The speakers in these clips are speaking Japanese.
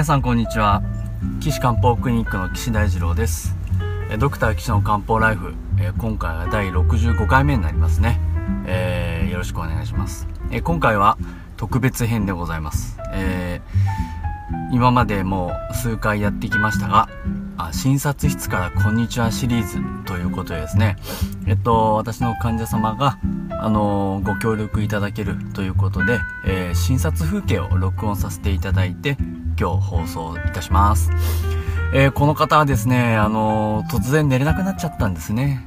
皆さんこんにちは。岸漢方クリニックの岸大二郎です。ドクター岸の漢方ライフ。え今回は第65回目になりますね、えーよろしくお願いします。え今回は特別編でございます、えー今までもう数回やってきましたがあ診察室からこんにちはシリーズということでですね。えっと私の患者様があのご協力いただけるということで、えー診察風景を録音させていただいて今日放送いたします、えーこの方はですねあの突然寝れなくなっちゃったんですね。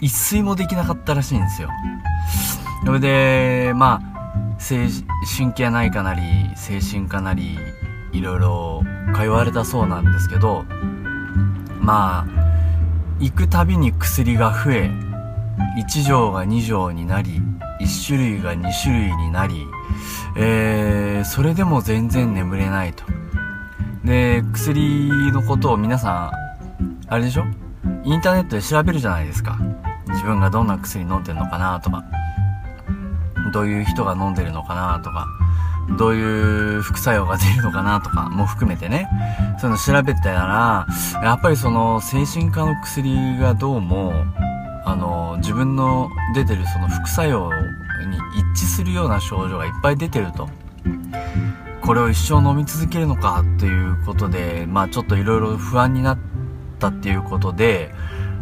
一睡もできなかったらしいんですよ。それでまあ精神経内科なり精神科なりいろいろ通われたそうなんですけどまあ行くたびに薬が増え1錠が2錠になり1種類が2種類になり、えーそれでも全然眠れないと。で薬のことを皆さんあれでしょ？インターネットで調べるじゃないですか。自分がどんな薬飲んでるのかなとか。どういう人が飲んでるのかなとか。どういう副作用が出るのかなとかも含めてね。そういうの調べてたらやっぱりその精神科の薬がどうもあの自分の出てるその副作用に一致するような症状がいっぱい出てると。これを一生飲み続けるのかということでまあちょっといろいろ不安になったっていうことで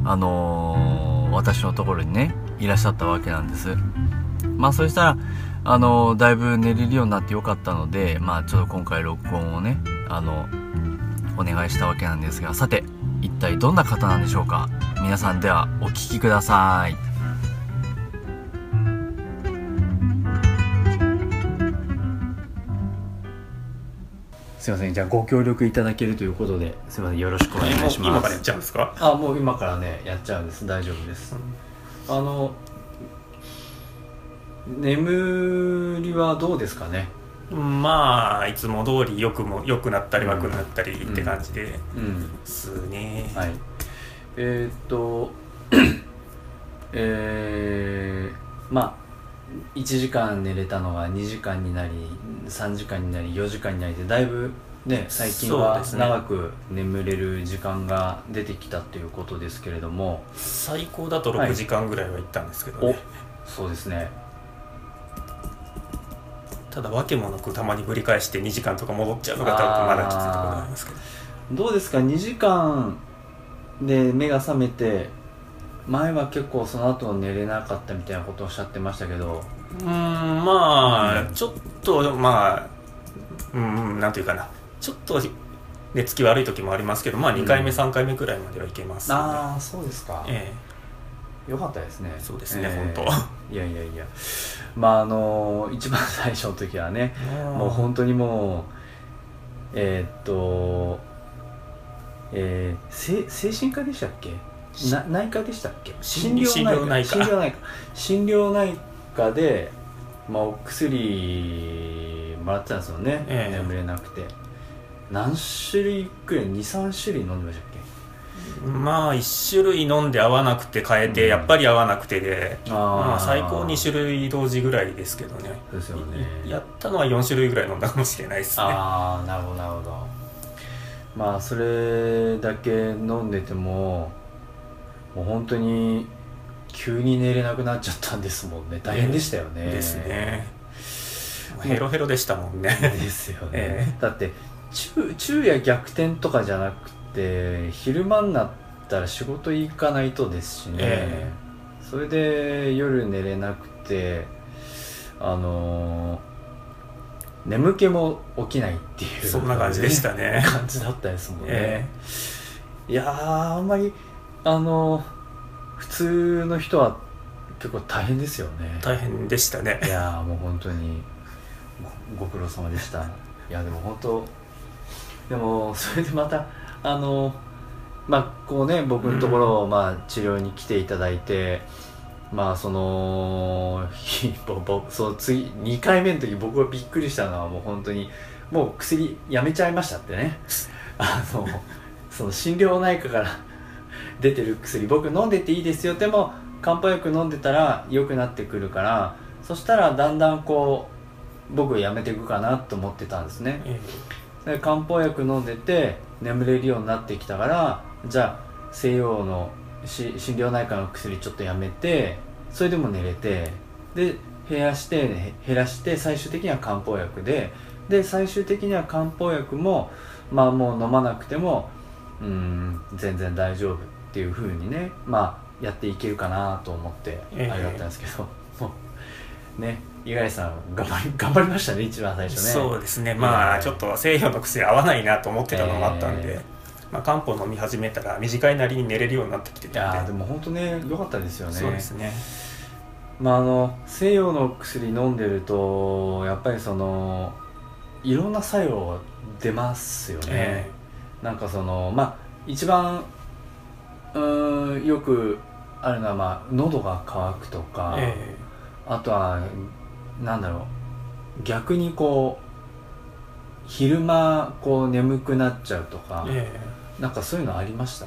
あの私のところにねいらっしゃったわけなんです。まあそしたらあのだいぶ寝れるようになってよかったのでまあちょっと今回録音をねあのお願いしたわけなんですがさて一体どんな方なんでしょうか？皆さんではお聞きください。すいません。じゃあご協力いただけるということですいません。よろしくお願いします。今からやっちゃうんですか？あもう今からねやっちゃうんです。大丈夫です、あの眠りはどうですかね？まあいつも通りよくも良くなったりうん悪くなったりって感じでうん。すね、はいえーっとえー、まあ1時間寝れたのが2時間になり3時間になり4時間になりでだいぶね最近は長く眠れる時間が出てきたということですけれども。最高だとはい。6時間ぐらいは行ったんですけどおね、そうですね。ただ訳もなくたまにぶり返して2時間とか戻っちゃうのが多分まだきついところりますけど。どうですか？2時間で目が覚めて前は結構その後寝れなかったみたいなことをおっしゃってましたけど。うーんまあ、うんちょっとまあうんなんていうかな。ちょっと寝つき悪い時もありますけどまあ2回目、うん。3回目くらいまではいけます、ね、ああそうですか。えよかったですね。そうですねえ本いやいやいや。まああの一番最初の時はねえもう本当にもうえーっとえー、せ精神科でしたっけ？な内科でしたっけ？心心療内科。心療内科。心療内科で、まあ、お薬もらってたんですよね、ええ。眠れなくて。何種類くらい23種類飲んでましたっけ？まあ1種類飲んで合わなくて変えて、うん。やっぱり合わなくてであー。まあ、最高2種類同時ぐらいですけどね。ですよね。いやったのは4種類ぐらい飲んだかもしれないですね。ああなるほどなるほどまあそれだけ飲んでてももう本当に急に寝れなくなっちゃったんですもんね。大変でしたよね。ですね。ヘロヘロでしたもんね。ですよね、えだって昼昼夜逆転とかじゃなくて昼間になったら仕事行かないとですしね、え。それで夜寝れなくてあのー眠気も起きないっていう。そんな感じでしたね。感じだったですもんね、えいやーあんまりあの普通の人は結構大変ですよね。大変でしたね。いやーもう本当にごご苦労様でした。いやでも本当でもそれでまたあのまあこうね僕のところを、まあ、治療に来ていただいてまあそのひぼぼそう次2回目の時僕がびっくりしたのはもう本当にもう薬やめちゃいましたってね。あのその心療内科から出てる薬僕飲んでていいですよ。でも漢方薬飲んでたら良くなってくるからそしたらだんだんこう僕やめていくかなと思ってたんですね。え。で漢方薬飲んでて眠れるようになってきたからじゃあ西洋のし心療内科の薬ちょっとやめてそれでも寝れてで減らしてへ減らして最終的には漢方薬でで最終的には漢方薬もまあもう飲まなくてもうん全然大丈夫っていうふうにねまあやっていけるかなと思ってあえ。えれだったんですけど、もうね五十嵐さん頑張り 頑張りましたね一番最初ね。そうですね。まええあちょっと西洋の薬合わないなと思ってたのもあったんで、えまあ、漢方飲み始めたら短いなりに寝れるようになってきていたんで。やーでも本当ね良かったですよね。そうですね。まああの西洋の薬飲んでるとやっぱりそのいろんな作用出ますよね、えなんかそのまあ一番うーんよくあるのはまあ喉が渇くとか、えあとはなんだろう逆にこう昼間こう眠くなっちゃうとか、えなんかそういうのありました？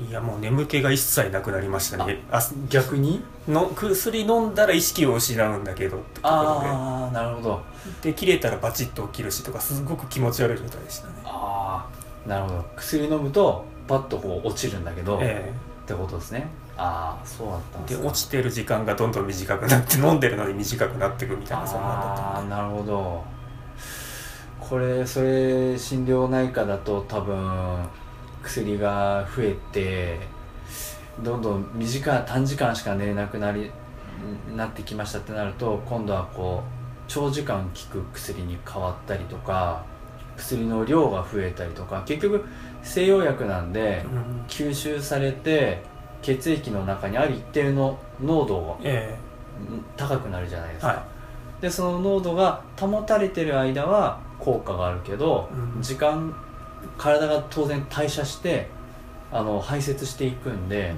えいやもう眠気が一切なくなりましたね。あ逆に？の薬飲んだら意識を失うんだけどってところああなるほど。でで切れたらバチッと起きるしとかすごく気持ち悪い状態でしたね。ああなるほど。薬飲むとパッとこう落ちるんだけど、えってことですね。ああそうだったんえでかです落ちてる時間がどんどん短くなって飲んでるのに短くなっていくみたいなそんなんだったああなるほどこれそれ心療内科だと多分薬が増えてどんどん短い短時間しか寝れなくなりなってきましたってなると今度はこう長時間効く薬に変わったりとか薬の量が増えたりとか結局西洋薬なんでうん。吸収されて血液の中にある一定の濃度がえ高くなるじゃないですか、はでその濃度が保たれてる間は効果があるけど、うん。時間体が当然代謝してあの排泄していくんで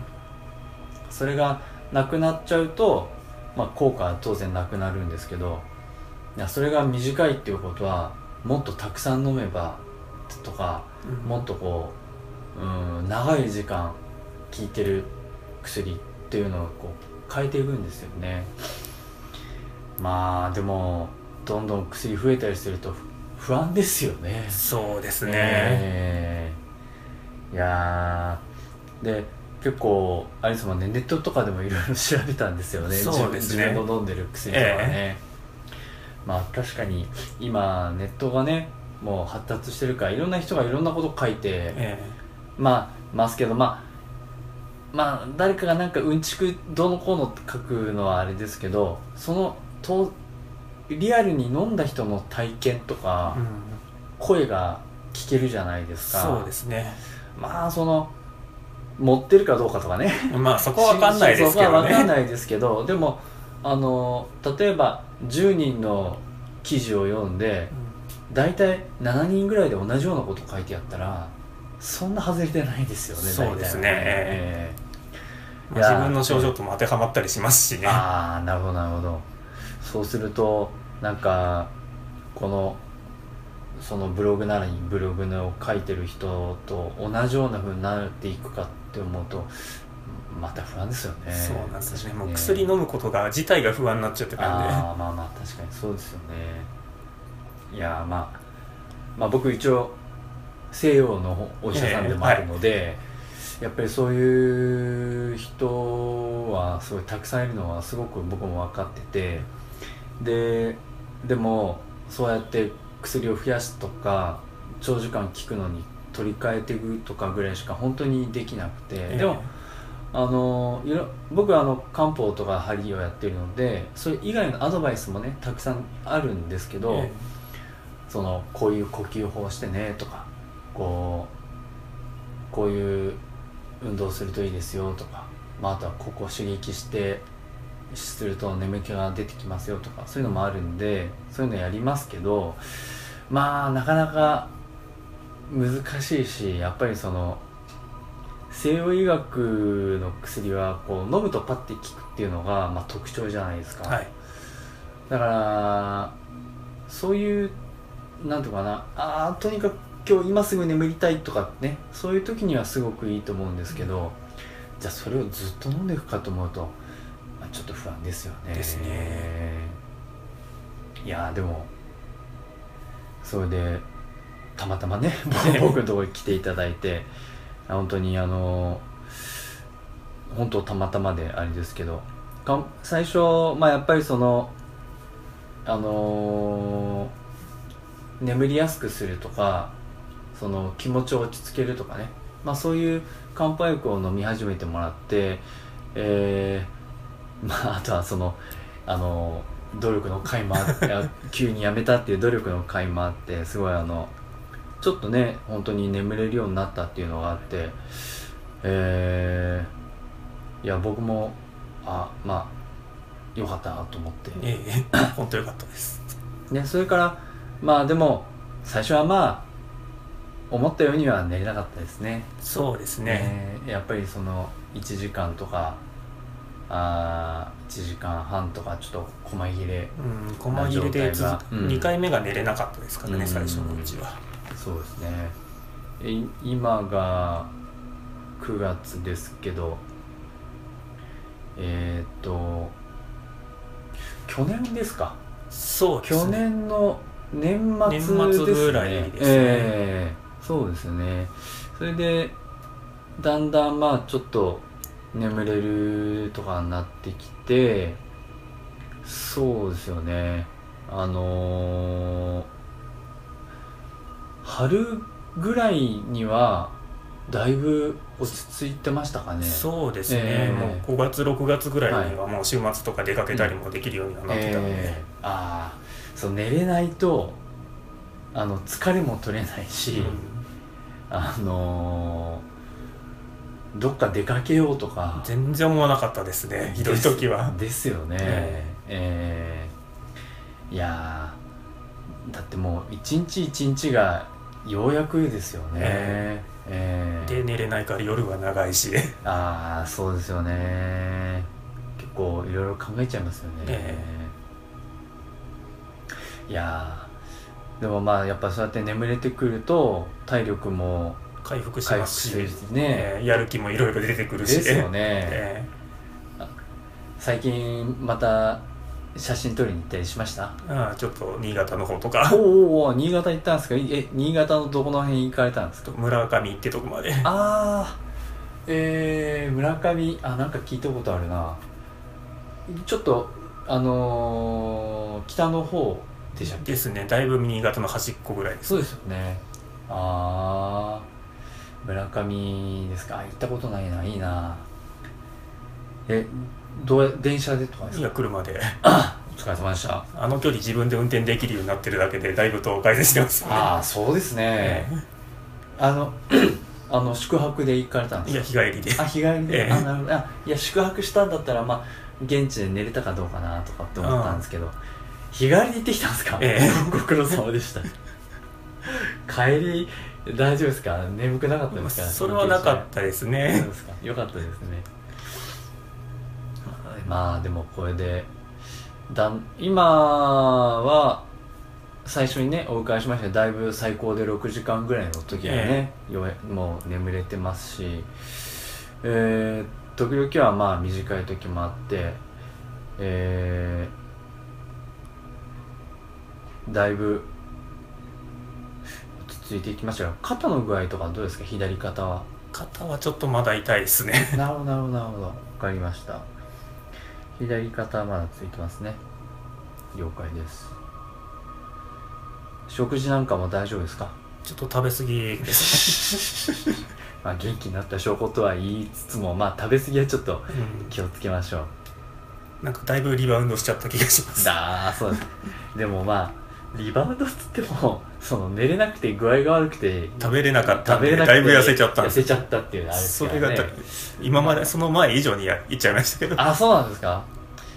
それがなくなっちゃうと、まあ、効果は当然なくなるんですけどいやそれが短いっていうことはもっとたくさん飲めばとかうん。もっとこううん長い時間効いてる薬っていうのをこう変えていくんですよね。まあでもどんどん薬増えたりすると不不安ですよね。そうですね、ええいやー。で結構あれですもんねネットとかでもいろいろ調べたんですよね。そうですね。自分の飲んでる薬とかね、まあ確かに今ネットがねもう発達してるからいろんな人がいろんなこと書いてえまあますけどまあまあ誰かがなんかうんちくどうのこうの書くのはあれですけどそのとリアルに飲んだ人の体験とえか、うん。声が聞けるじゃないですか。そうですね。まあその持ってるかどうかとかね。まあそこは分かんないですけそこどは分かんねないですけどでもあの例えば10人の記事を読んで大体7人ぐらいで同じようなこと書いてあったらそんな外れてないですよねそうですね。えまあ自分の症状とも当てはまったりしますしね。ああなるほどなるほど。そうするとなんかこのそのブログならにブログの書いてる人と同じようなふうになっていくかって思うとまた不安ですよね。そうなんですね。もう薬に飲むことが自体が不安になっちゃってたんで。ああまあまあ確かにそうですよね。いやーまあまあ僕一応西洋のお医者さんでもあるので、やっぱりそういう人はすごいたくさんいるのはすごく僕も分かっててででもそうやって薬を増やすとか長時間効くのに取り替えていくとかぐらいしか本当にできなくて、ええ。でもあの僕はあの漢方とか針をやってるのでそれ以外のアドバイスもねたくさんあるんですけど、えそのこういう呼吸法をしてねとかこうこういう運動するといいですよとか、まあ、あとはここを刺激してすると眠気が出てきますよとかそういうのもあるんでそういうのやりますけどまあなかなか難しいしやっぱりその西洋医学の薬はこう飲むとパッて効くっていうのが、まあ、特徴じゃないですか。はいだからそういうなんとかなあーとにかく今日今すぐ眠りたいとかねそういう時にはすごくいいと思うんですけど、じゃあそれをずっと飲んでいくかと思うと、まあ、ちょっと不安ですよね。ですね。いやーでもそれでたまたまね 僕のところに来ていただいて本当にあの本当たまたまであれですけどか最初まあやっぱりそのあのー眠りやすくするとかその気持ちを落ち着けるとかね、まあ、そういう漢方薬を飲み始めてもらって、えーまあ、あとはその、あのー努力の甲斐もあってあ急にやめたっていう努力の甲斐もあってすごいあのちょっとね本当に眠れるようになったっていうのがあってえーいや僕もあまあよかったなと思って。ええ本当よかったです。ね、それからまあでも最初はまあ思ったようには寝れなかったですね。そうですね、ねやっぱりその1時間とかあー1時間半とかちょっと細切れうん細切れでうん。2回目が寝れなかったですからね、うん。最初のうちは。そうですね。え今が9月ですけどえーっと去年ですか？そうですね。去年の年末ですね。年末ぐらいですね。ええそうですね。それでだんだんまあちょっと眠れるとかになってきてそうですよね。あのー春ぐらいにはだいぶ落ち着いてましたかね。そうですね、ええ。もう5月6月ぐらいにはもう週末とか出かけたりもできるようにはなってたので、ええ。ああそう寝れないとあの疲れも取れないし、うん。あのーどっか出かけようとか。全然思わなかったですねひどい時は。ですよね。ええ。えいやーだってもう一日一日がようやくですよね。ええ。えで寝れないから夜は長いし。ああそうですよね。結構いろいろ考えちゃいますよね、え。いやーでもまあやっぱそうやって眠れてくると体力も回復しますし、ね、ええやる気もいろいろ出てくるし。ですよね、え最近また写真撮りに行ったりしました？えああちょっと新潟の方とか。おーお新潟行ったんですか？え新潟のどこの辺行かれたんですか？村上ってとこまで。ああえー、村上あなんか聞いたことあるな。ちょっとあのー、北の方でしたっけ？ですね。だいぶ新潟の端っこぐらいです。そうですよね。ああ村上ですか？あ行ったことないないいな。えどうや電車でとかですか？いや車で。お疲れ様でした。あの距離自分で運転できるようになってるだけでだいぶと改善してます。よねああそうですね。えあのあの宿泊で行かれたんえですか？いや日帰りで。あ日帰りで、ええ。あなるほど。あいや宿泊したんだったらまあ現地で寝れたかどうかなとかって思ったんですけど、日帰りで行ってきたんですか、ええ。ご苦労様でした帰り大丈夫ですか？眠くなかったですか？それはなかったですそうねですか？よかったですね。まあでもこれでだん今は最初にねお伺いしました。だいぶ最高で6時間ぐらいの時はね、ようやもう眠れてますしえー、時々はまあ短い時もあってえー、だいぶ落ち着いていきましたが肩の具合とかどうですか？左肩は。肩はちょっとまだ痛いですね。なるほどなるほど。なるほどわかりました。左肩はまだついてますね。了解です。食事なんかも大丈夫ですか？ちょっと食べ過ぎです。ね まあ元気になった証拠とは言いつつもまあ食べ過ぎはちょっとうん。気をつけましょう。なんかだいぶリバウンドしちゃった気がします。だーそうです。でもまあリバウンドっつってもその寝れなくて具合が悪くて食べれなかったんでだいぶ痩せちゃったんで。す痩せちゃったっていうのあれですそれが今までその前以上にやいっちゃいましたけど。あそうなんですか？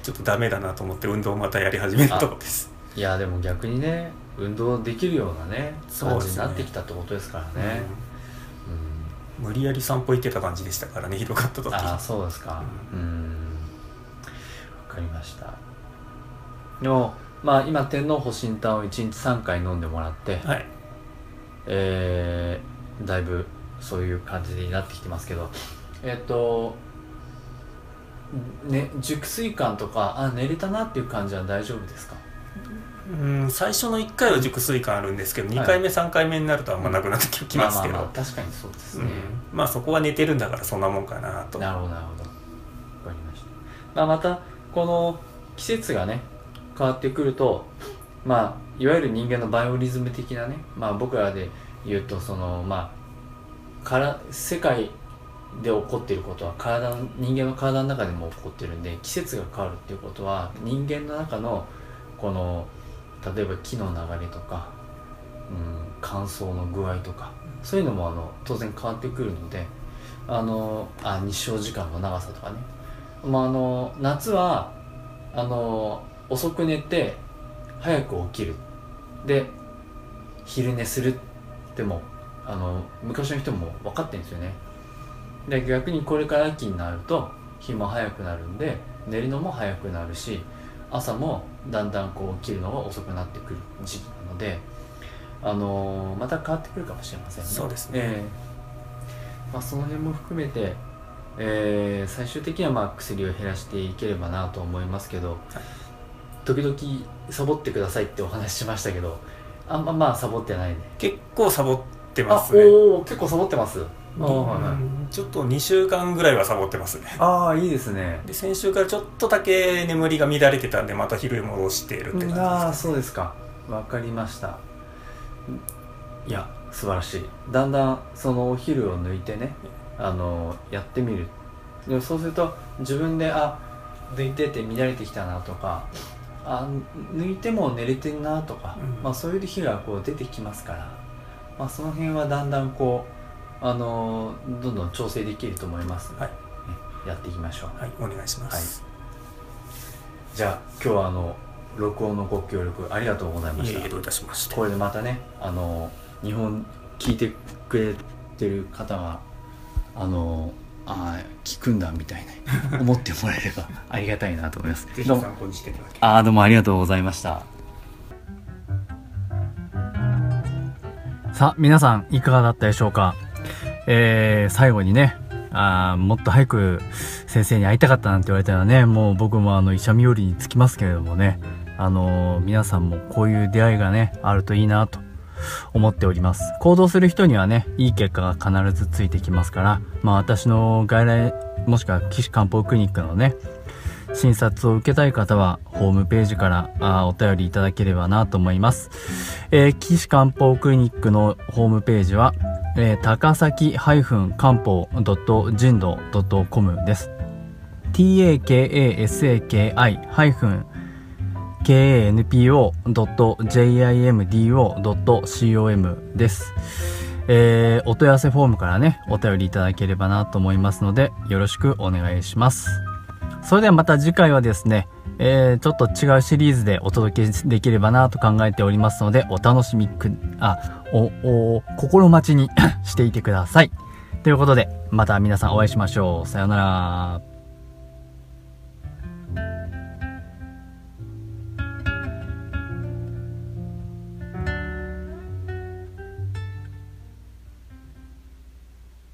ちょっとダメだなと思って運動をまたやり始めたとこです。いやでも逆にね運動できるようなね感そうですね。じになってきたってことですからね、う無理やり散歩行ってた感じでしたからねひどかった時ああそうですか。うん。わかりました。でもまあ今天皇保身炭を1日3回飲んでもらって、はい。えー、だいぶそういう感じになってきてますけどえっ、とね熟睡感とかあ寝れたなっていう感じは大丈夫ですか？うん最初の1回は熟睡感あるんですけど2回目3回目になるとあんまなくなってきますけど、まあまあまあ確かにそうですね、うん、まあそこは寝てるんだからそんなもんかなと。なるほどなるほど。わかりました、まあ、またこの季節がね変わってくるとまあいわゆる人間のバイオリズム的なねまあ僕らで言うとそのまあから世界で起こっていることは体人間の体の中でも起こってるんで季節が変わるっていうことは人間の中のこの例えば木の流れとか、うん、乾燥の具合とかそういうのもあの当然変わってくるのであのあ日照時間の長さとかね、まあ、あの夏はあの遅く寝て早く起きる。で昼寝するってもあの昔の人も分かってるんですよね。で逆にこれから秋になると日も早くなるんで寝るのも早くなるし朝もだんだんこう起きるのが遅くなってくる時期なのであのまた変わってくるかもしれませんね。そうですね。ええ。まあ、その辺も含めて、えー最終的にはまあ薬を減らしていければなと思いますけど、時々サボってくださいってお話ししましたけどあんままあサボってないね。結構サボってあますね。おお結構サボってます？うん。ちょっと2週間ぐらいはサボってます。ねああいいですね。で先週からちょっとだけ眠りが乱れてたんでまた昼戻しているって感じですああそうですか。わかりました。いや素晴らしい。だんだんそのお昼を抜いてねあのやってみる。でもそうすると自分であ抜いてて乱れてきたなとかあ抜いても寝れてんなとか、うん。まあ、そういう日がこう出てきますから、まあ、その辺はだんだんこうあのどんどん調整できると思いますので、はい。ねやっていきましょう。はいお願いします、じゃあ今日はあの録音のご協力ありがとうございました。どういたしまして。これでまたねあの日本聞いてくれてる方があのあー聞くんだみたいな 思ってもらえればありがたいなと思います。どうも参考にしていただけあーどうもありがとうございました。さあ皆さんいかがだったでしょうか？えー、最後にねあーもっと早く先生に会いたかったなんて言われたらねもう僕もあの医者冥利につきますけれどもねあのー皆さんもこういう出会いがねあるといいなと思っております行動する人にはねいい結果が必ずついてきますからまあ私の外来もしくは岸漢方クリニックのね診察を受けたい方はホームページからあお便りいただければなと思います。えー、岸漢方クリニックのホームページは、えー高崎漢方人道 .com です。t-a-k-a-s-a-k-i- kanpo.jimdo.com です。えーお問い合わせフォームからね、お便りいただければなと思いますので、よろしくお願いします。それではまた次回はですね、えー、ちょっと違うシリーズでお届けできればなと考えておりますので、お楽しみく、あ、お、お、心待ちに していてください。ということで、また皆さんお会いしましょう。さようなら。